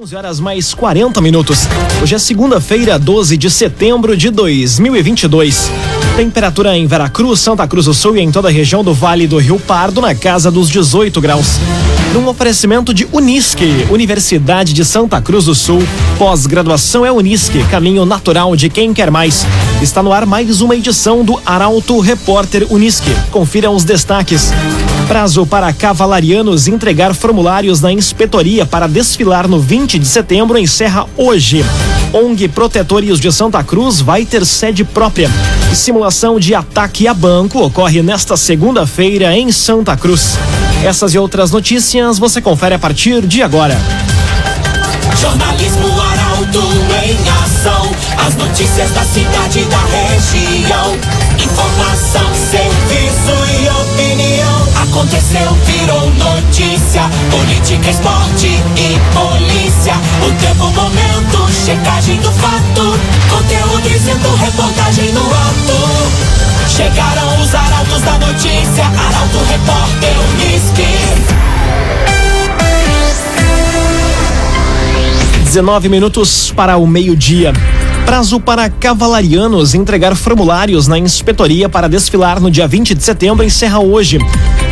11 horas mais 40 minutos. Hoje é segunda-feira, 12 de setembro de 2022. Temperatura em Veracruz, Santa Cruz do Sul e em toda a região do Vale do Rio Pardo na casa dos 18 graus. Num oferecimento de Unisque, Universidade de Santa Cruz do Sul. Pós-graduação é Unisque, caminho natural de quem quer mais. Está no ar mais uma edição do Arauto Repórter Unisque. Confira os destaques. Prazo para cavalarianos entregar formulários na inspetoria para desfilar no 20 de setembro encerra hoje. ONG Protetores de Santa Cruz vai ter sede própria. Simulação de ataque a banco ocorre nesta segunda-feira em Santa Cruz. Essas e outras notícias você confere a partir de agora. Jornalismo Arauto em ação. As notícias da cidade e da região. Informação, serviço e opinião. Aconteceu, virou notícia. Política, esporte e polícia. O tempo, momento, checagem do fato. Conteúdo dizendo, reportagem no ato. Chegaram os arautos da notícia. Arauto, repórter, Unisque. 19 minutos para o meio-dia. Prazo para cavalarianos entregar formulários na inspetoria para desfilar no dia 20 de setembro encerra hoje.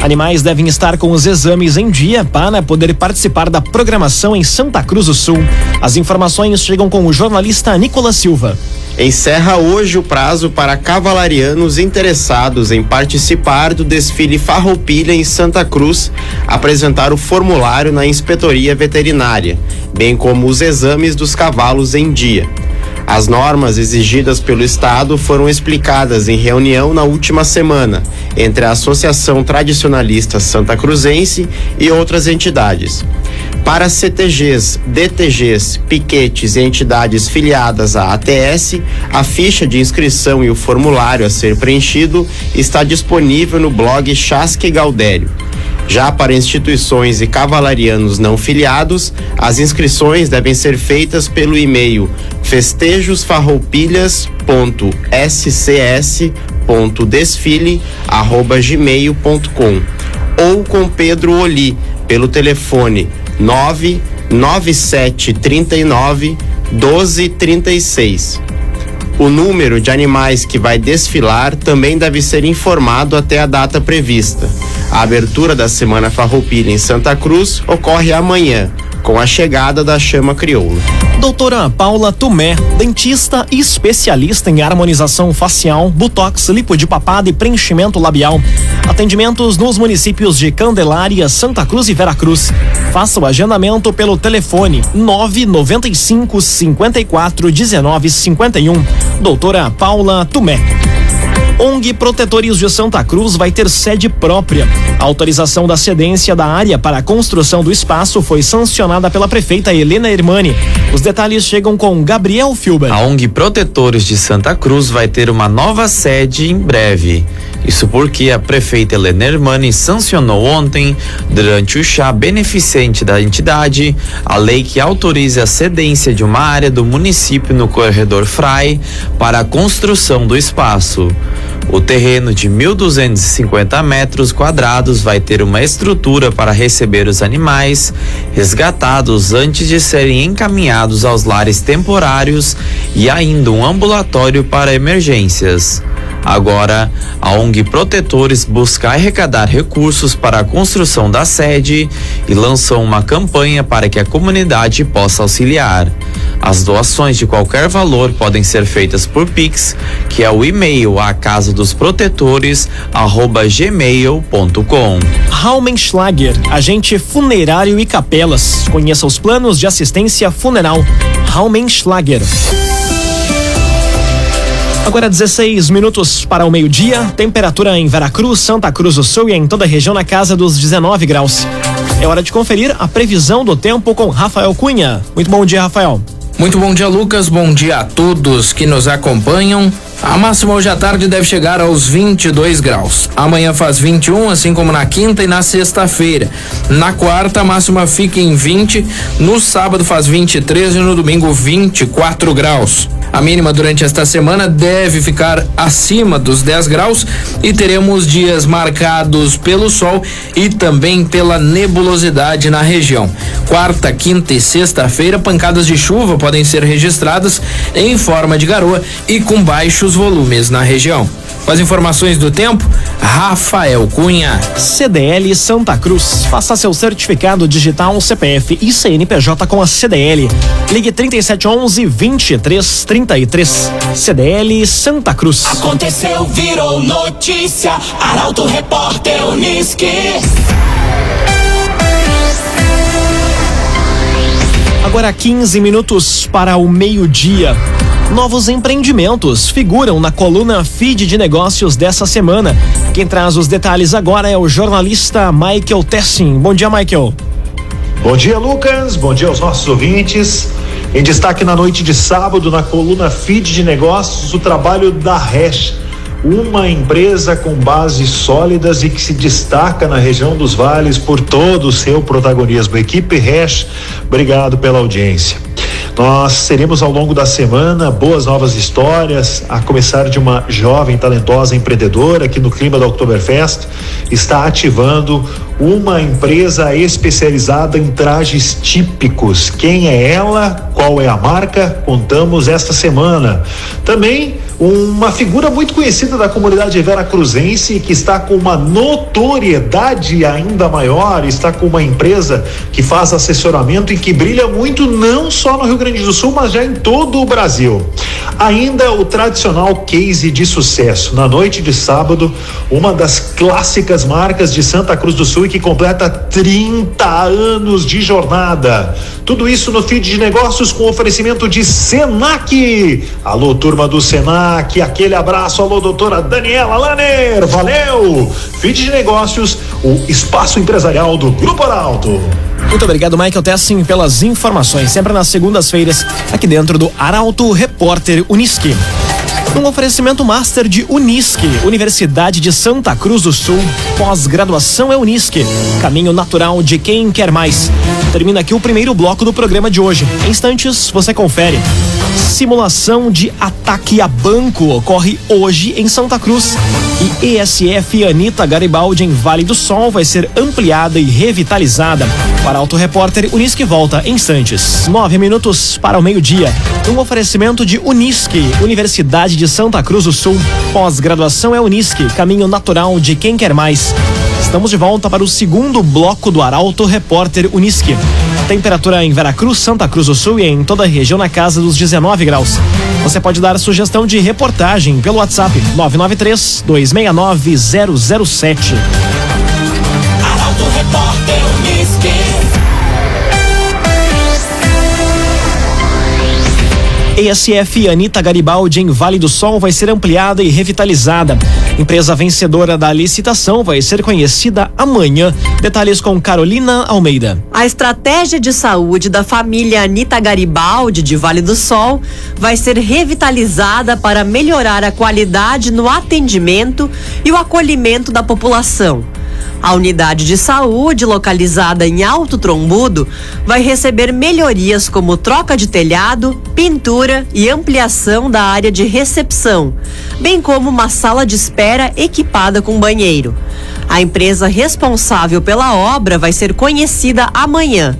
Animais devem estar com os exames em dia para poder participar da programação em Santa Cruz do Sul. As informações chegam com o jornalista Nicolas Silva. Encerra hoje o prazo para cavalarianos interessados em participar do desfile Farroupilha em Santa Cruz apresentar o formulário na inspetoria veterinária, bem como os exames dos cavalos em dia. As normas exigidas pelo Estado foram explicadas em reunião na última semana entre a Associação Tradicionalista Santa Cruzense e outras entidades. Para CTGs, DTGs, piquetes e entidades filiadas à ATS, a ficha de inscrição e o formulário a ser preenchido está disponível no blog Chasque Galdério. Já para instituições e cavalarianos não filiados, as inscrições devem ser feitas pelo e-mail festejosfarroupilhas.scs.desfile@gmail.com ou com Pedro Oli pelo telefone 99739 1236. O número de animais que vai desfilar também deve ser informado até a data prevista. A abertura da Semana Farroupilha em Santa Cruz ocorre amanhã, com a chegada da chama crioula. Doutora Paula Tumé, dentista e especialista em harmonização facial, botox, lipo de papada e preenchimento labial. Atendimentos nos municípios de Candelária, Santa Cruz e Veracruz. Faça o agendamento pelo telefone 995 54 19 51. Doutora Paula Tumé. ONG Protetores de Santa Cruz vai ter sede própria. A autorização da cedência da área para a construção do espaço foi sancionada pela prefeita Helena Hermani. Os detalhes chegam com Gabriel Filber. A ONG Protetores de Santa Cruz vai ter uma nova sede em breve. Isso porque a prefeita Helena Hermani sancionou ontem, durante o chá beneficente da entidade, a lei que autoriza a cedência de uma área do município no corredor Frai para a construção do espaço. O terreno de 1.250 metros quadrados vai ter uma estrutura para receber os animais resgatados antes de serem encaminhados aos lares temporários e ainda um ambulatório para emergências. Agora, a ONG Protetores busca arrecadar recursos para a construção da sede e lançou uma campanha para que a comunidade possa auxiliar. As doações de qualquer valor podem ser feitas por Pix, que é o e-mail a casa dos protetores gmail.com. Raumenschlager, agente funerário e capelas. Conheça os planos de assistência funeral. Raumenschlager. Agora 16 minutos para o meio-dia. Temperatura em Veracruz, Santa Cruz do Sul e em toda a região na casa dos 19 graus. É hora de conferir a previsão do tempo com Rafael Cunha. Muito bom dia, Rafael. Muito bom dia, Lucas. Bom dia a todos que nos acompanham. A máxima hoje à tarde deve chegar aos 22 graus. Amanhã faz 21, assim como na quinta e na sexta-feira. Na quarta, a máxima fica em 20. No sábado faz 23 e no domingo 24 graus. A mínima durante esta semana deve ficar acima dos 10 graus e teremos dias marcados pelo sol e também pela nebulosidade na região. Quarta, quinta e sexta-feira, pancadas de chuva podem ser registradas em forma de garoa e com baixos volumes na região. Com as informações do tempo, Rafael Cunha. CDL Santa Cruz. Faça seu certificado digital CPF e CNPJ com a CDL. Ligue 3711 2333. CDL Santa Cruz. Aconteceu, virou notícia. Arauto Repórter Uniski. Agora 15 minutos para o meio-dia. Novos empreendimentos figuram na coluna Feed de Negócios dessa semana. Quem traz os detalhes agora é o jornalista Michael Tessin. Bom dia, Michael. Bom dia, Lucas. Bom dia aos nossos ouvintes. Em destaque na noite de sábado, na coluna Feed de Negócios, o trabalho da Hash, uma empresa com bases sólidas e que se destaca na região dos vales por todo o seu protagonismo. Equipe Hash, obrigado pela audiência. Nós teremos ao longo da semana boas novas histórias, a começar de uma jovem talentosa empreendedora que no clima da Oktoberfest está ativando uma empresa especializada em trajes típicos. Quem é ela? Qual é a marca? Contamos esta semana. Também uma figura muito conhecida da comunidade veracruzense que está com uma notoriedade ainda maior, está com uma empresa que faz assessoramento e que brilha muito não só no Rio Grande do Sul, mas já em todo o Brasil. Ainda o tradicional case de sucesso. Na noite de sábado, uma das clássicas marcas de Santa Cruz do Sul e que completa 30 anos de jornada. Tudo isso no feed de negócios com oferecimento de Senac. Alô, turma do Senac, aquele abraço. Alô, doutora Daniela Lanner, valeu! Feed de negócios, o espaço empresarial do Grupo Arauto. Muito obrigado, Michael Tessin, pelas informações. Sempre nas segundas-feiras, aqui dentro do Arauto Repórter Uniski. Um oferecimento master de Unisque, Universidade de Santa Cruz do Sul. Pós-graduação é Unisque, caminho natural de quem quer mais. Termina aqui o primeiro bloco do programa de hoje. Em instantes, você confere. Simulação de ataque a banco ocorre hoje em Santa Cruz. E ESF Anitta Garibaldi em Vale do Sol vai ser ampliada e revitalizada. Para Auto Repórter, Unisque volta em instantes. Nove minutos para o meio-dia. Um oferecimento de Unisque, Universidade de Santa Cruz do Sul. Pós-graduação é Unisque, caminho natural de quem quer mais. Estamos de volta para o segundo bloco do Arauto Repórter Unisque. Temperatura em Veracruz, Santa Cruz do Sul e em toda a região na casa dos 19 graus. Você pode dar sugestão de reportagem pelo WhatsApp 993 269 007. Arauto Repórter Uniski. ESF Anitta Garibaldi em Vale do Sol vai ser ampliada e revitalizada. Empresa vencedora da licitação vai ser conhecida amanhã. Detalhes com Carolina Almeida. A estratégia de saúde da família Anitta Garibaldi de Vale do Sol vai ser revitalizada para melhorar a qualidade no atendimento e o acolhimento da população. A unidade de saúde, localizada em Alto Trombudo, vai receber melhorias como troca de telhado, pintura e ampliação da área de recepção, bem como uma sala de espera equipada com banheiro. A empresa responsável pela obra vai ser conhecida amanhã.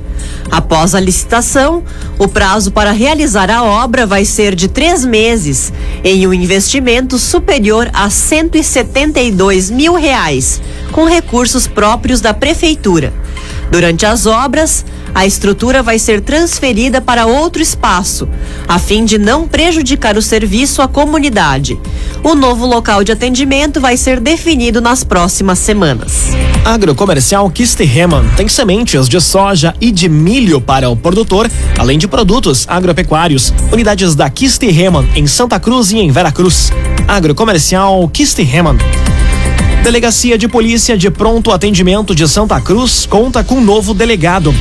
Após a licitação, o prazo para realizar a obra vai ser de três meses, em um investimento superior a 172 mil reais, com recursos próprios da prefeitura. Durante as obras, a estrutura vai ser transferida para outro espaço, a fim de não prejudicar o serviço à comunidade. O novo local de atendimento vai ser definido nas próximas semanas. Agrocomercial Kisterreman tem sementes de soja e de milho para o produtor, além de produtos agropecuários. Unidades da Kisterreman em Santa Cruz e em Veracruz. Agrocomercial Kisterreman. Delegacia de Polícia de Pronto Atendimento de Santa Cruz conta com um novo delegado.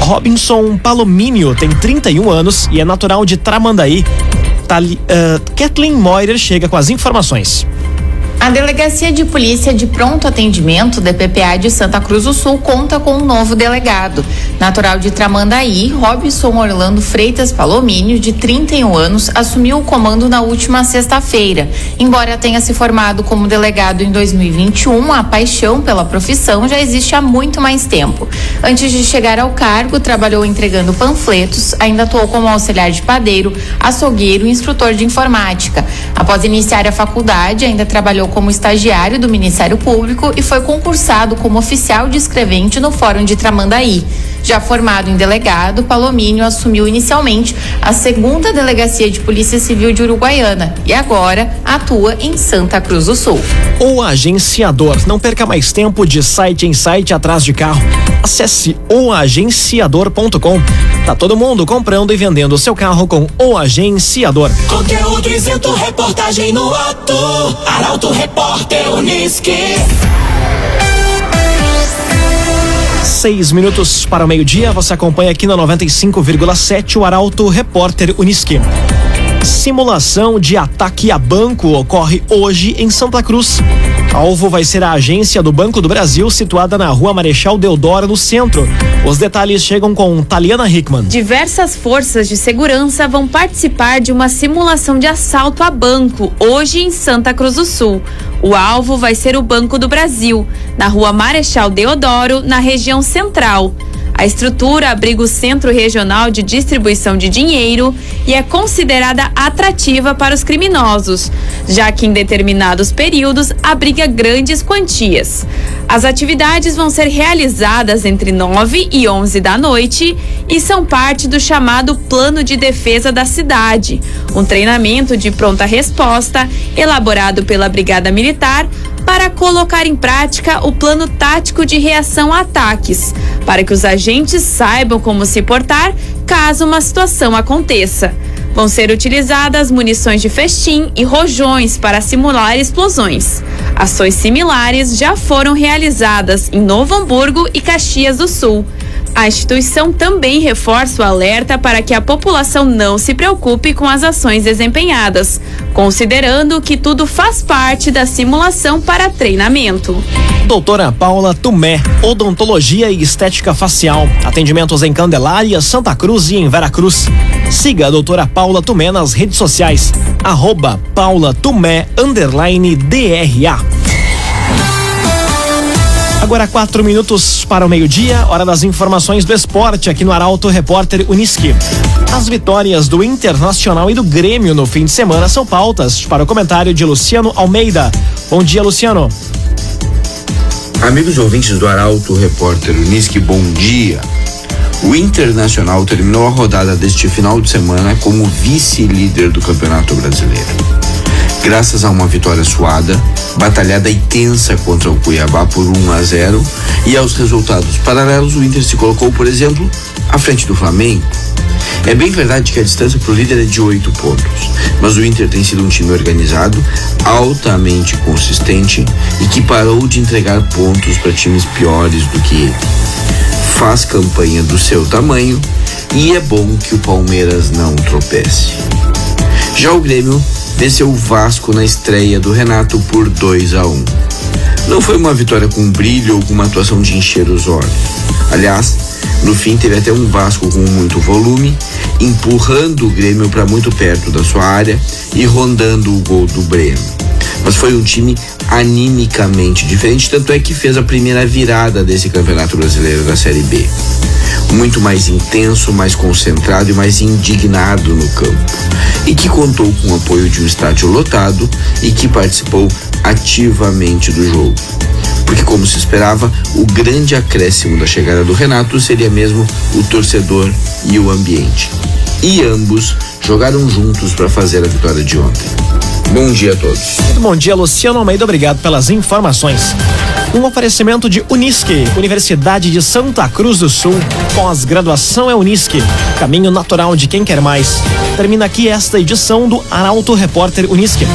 Robinson Palomínio tem 31 anos e é natural de Tramandaí. Tali, uh, Kathleen Moirer chega com as informações. A Delegacia de Polícia de Pronto Atendimento, DPPA de Santa Cruz do Sul, conta com um novo delegado. Natural de Tramandaí, Robson Orlando Freitas Palomínio, de 31 anos, assumiu o comando na última sexta-feira. Embora tenha se formado como delegado em 2021, a paixão pela profissão já existe há muito mais tempo. Antes de chegar ao cargo, trabalhou entregando panfletos, ainda atuou como auxiliar de padeiro, açougueiro e instrutor de informática. Após iniciar a faculdade, ainda trabalhou como estagiário do Ministério Público e foi concursado como oficial de escrevente no Fórum de Tramandaí. Já formado em delegado, Palomínio assumiu inicialmente a segunda delegacia de Polícia Civil de Uruguaiana e agora atua em Santa Cruz do Sul. O agenciador. Não perca mais tempo de site em site atrás de carro. Acesse oagenciador.com. Tá todo mundo comprando e vendendo seu carro com o agenciador. Conteúdo isento, reportagem no ato. Arauto Repórter Uniski. Seis minutos para o meio-dia, você acompanha aqui na 95,7 o Arauto Repórter Uniski. Simulação de ataque a banco ocorre hoje em Santa Cruz. Alvo vai ser a agência do Banco do Brasil, situada na rua Marechal Deodoro, no centro. Os detalhes chegam com Taliana Hickman. Diversas forças de segurança vão participar de uma simulação de assalto a banco, hoje em Santa Cruz do Sul. O alvo vai ser o Banco do Brasil, na rua Marechal Deodoro, na região central. A estrutura abriga o Centro Regional de Distribuição de Dinheiro e é considerada atrativa para os criminosos, já que em determinados períodos abriga grandes quantias. As atividades vão ser realizadas entre 9 e 11 da noite e são parte do chamado Plano de Defesa da Cidade, um treinamento de pronta resposta elaborado pela Brigada Militar para colocar em prática o plano tático de reação a ataques, para que os agentes saibam como se portar caso uma situação aconteça. Vão ser utilizadas munições de festim e rojões para simular explosões. Ações similares já foram realizadas em Novo Hamburgo e Caxias do Sul. A instituição também reforça o alerta para que a população não se preocupe com as ações desempenhadas, considerando que tudo faz parte da simulação para treinamento. Doutora Paula Tumé, odontologia e estética facial. Atendimentos em Candelária, Santa Cruz e em Veracruz. Siga a doutora Paula Tumé nas redes sociais. Arroba DRA. Agora quatro minutos para o meio-dia, hora das informações do esporte aqui no Arauto Repórter Uniski. As vitórias do Internacional e do Grêmio no fim de semana são pautas para o comentário de Luciano Almeida. Bom dia, Luciano. Amigos ouvintes do Arauto Repórter Uniski, bom dia. O Internacional terminou a rodada deste final de semana como vice-líder do Campeonato Brasileiro. Graças a uma vitória suada, batalhada e tensa contra o Cuiabá por 1 a 0 e aos resultados paralelos, o Inter se colocou, por exemplo, à frente do Flamengo. É bem verdade que a distância para o líder é de oito pontos, mas o Inter tem sido um time organizado, altamente consistente e que parou de entregar pontos para times piores do que ele. Faz campanha do seu tamanho e é bom que o Palmeiras não tropece. Já o Grêmio venceu o Vasco na estreia do Renato por 2 a 1. Não foi uma vitória com brilho ou com uma atuação de encher os olhos. Aliás, no fim teve até um Vasco com muito volume, empurrando o Grêmio para muito perto da sua área e rondando o gol do Breno. Mas foi um time animicamente diferente, tanto é que fez a primeira virada desse Campeonato Brasileiro da Série B. Muito mais intenso, mais concentrado e mais indignado no campo. E que contou com o apoio de um estádio lotado e que participou ativamente do jogo. Porque, como se esperava, o grande acréscimo da chegada do Renato seria mesmo o torcedor e o ambiente. E ambos jogaram juntos para fazer a vitória de ontem. Bom dia a todos. Muito bom dia, Luciano Almeida. Obrigado pelas informações. Um oferecimento de Unisque, Universidade de Santa Cruz do Sul. Pós-graduação é Unisque, caminho natural de quem quer mais. Termina aqui esta edição do Arauto Repórter Unisque.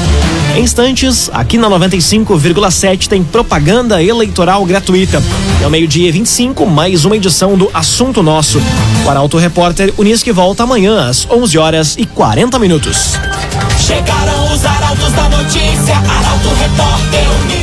Em instantes, aqui na 95,7 tem propaganda eleitoral gratuita. E ao meio-dia e 25, mais uma edição do Assunto Nosso. O Arauto Repórter Unisque volta amanhã às 11 horas e 40 minutos. Chegaram os arautos da notícia, Arauto Repórter Unisque.